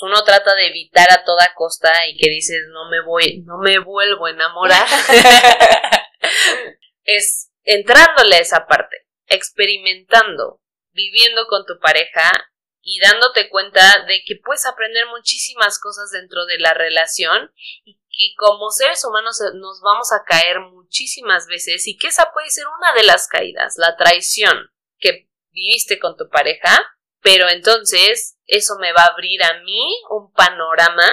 uno trata de evitar a toda costa y que dices no me voy, no me vuelvo a enamorar. [laughs] es entrándole a esa parte, experimentando, viviendo con tu pareja y dándote cuenta de que puedes aprender muchísimas cosas dentro de la relación y que como seres humanos nos vamos a caer muchísimas veces y que esa puede ser una de las caídas, la traición que viviste con tu pareja, pero entonces eso me va a abrir a mí un panorama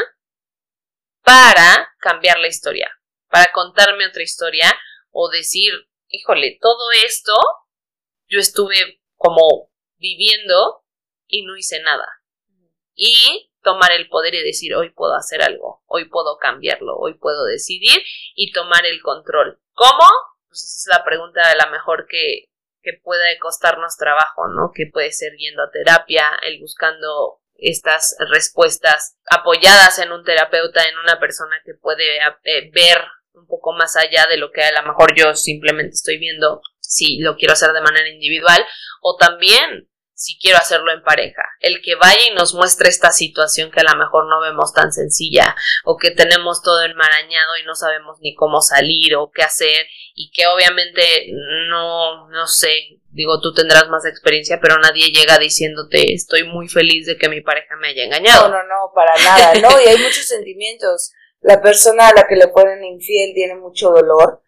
para cambiar la historia, para contarme otra historia o decir, híjole, todo esto yo estuve como viviendo y no hice nada. Y tomar el poder y decir, hoy puedo hacer algo, hoy puedo cambiarlo, hoy puedo decidir y tomar el control. ¿Cómo? Pues esa es la pregunta de la mejor que, que puede costarnos trabajo, ¿no? Que puede ser yendo a terapia, el buscando estas respuestas apoyadas en un terapeuta, en una persona que puede eh, ver un poco más allá de lo que a lo mejor yo simplemente estoy viendo si lo quiero hacer de manera individual o también si quiero hacerlo en pareja. El que vaya y nos muestre esta situación que a lo mejor no vemos tan sencilla o que tenemos todo enmarañado y no sabemos ni cómo salir o qué hacer y que obviamente no, no sé, digo, tú tendrás más experiencia, pero nadie llega diciéndote estoy muy feliz de que mi pareja me haya engañado. No, no, no, para nada, no, y hay muchos sentimientos. La persona a la que le ponen infiel tiene mucho dolor,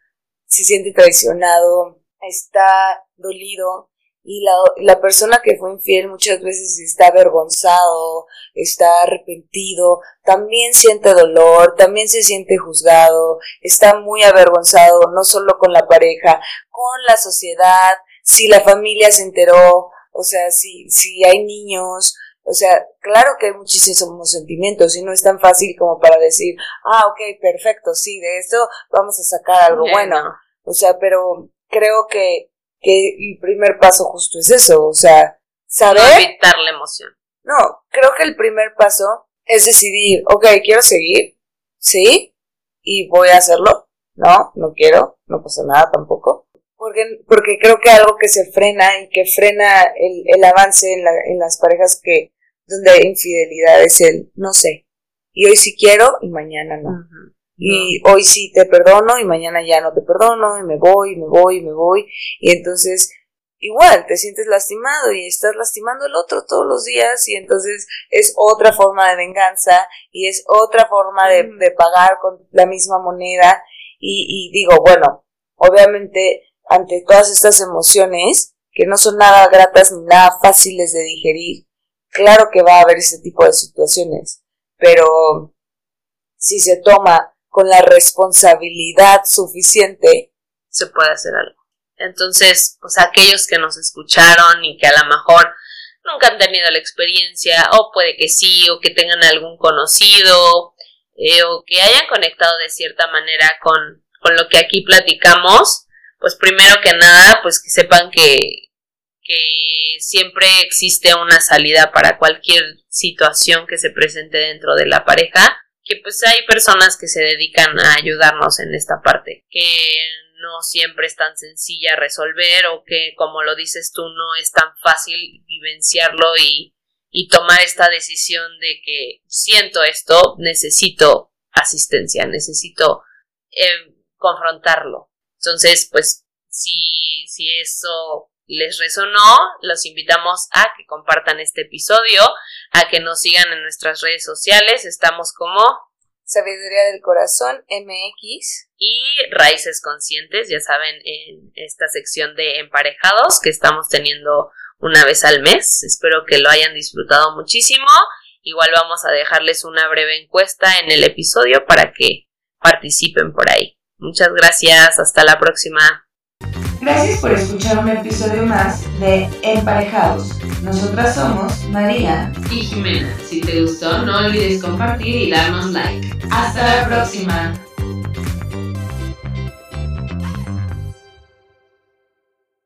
se siente traicionado, está dolido y la, la persona que fue infiel muchas veces está avergonzado, está arrepentido, también siente dolor, también se siente juzgado, está muy avergonzado, no solo con la pareja, con la sociedad, si la familia se enteró, o sea, si, si hay niños, o sea, claro que hay muchísimos sentimientos y no es tan fácil como para decir, ah, ok, perfecto, sí, de esto vamos a sacar algo bueno. O sea, pero creo que, que el primer paso justo es eso, o sea, saber... No evitar la emoción. No, creo que el primer paso es decidir, ok, quiero seguir, sí, y voy a hacerlo. No, no quiero, no pasa nada tampoco. Porque, porque creo que algo que se frena y que frena el, el avance en, la, en las parejas que donde hay infidelidad es el no sé. Y hoy sí quiero y mañana no. Y hoy sí te perdono y mañana ya no te perdono y me voy, y me voy, y me voy. Y entonces igual te sientes lastimado y estás lastimando al otro todos los días y entonces es otra forma de venganza y es otra forma de, de pagar con la misma moneda. Y, y digo, bueno, obviamente ante todas estas emociones, que no son nada gratas ni nada fáciles de digerir, claro que va a haber ese tipo de situaciones, pero si se toma con la responsabilidad suficiente, se puede hacer algo. Entonces, pues aquellos que nos escucharon y que a lo mejor nunca han tenido la experiencia, o puede que sí, o que tengan algún conocido, eh, o que hayan conectado de cierta manera con, con lo que aquí platicamos, pues primero que nada, pues que sepan que, que siempre existe una salida para cualquier situación que se presente dentro de la pareja, que pues hay personas que se dedican a ayudarnos en esta parte, que no siempre es tan sencilla resolver o que como lo dices tú no es tan fácil vivenciarlo y, y tomar esta decisión de que siento esto, necesito asistencia, necesito eh, confrontarlo. Entonces, pues, si, si eso les resonó, los invitamos a que compartan este episodio, a que nos sigan en nuestras redes sociales. Estamos como Sabiduría del Corazón MX y Raíces Conscientes, ya saben, en esta sección de emparejados que estamos teniendo una vez al mes. Espero que lo hayan disfrutado muchísimo. Igual vamos a dejarles una breve encuesta en el episodio para que participen por ahí. Muchas gracias, hasta la próxima. Gracias por escuchar un episodio más de Emparejados. Nosotras somos María y Jimena. Si te gustó, no olvides compartir y darnos like. Hasta la próxima.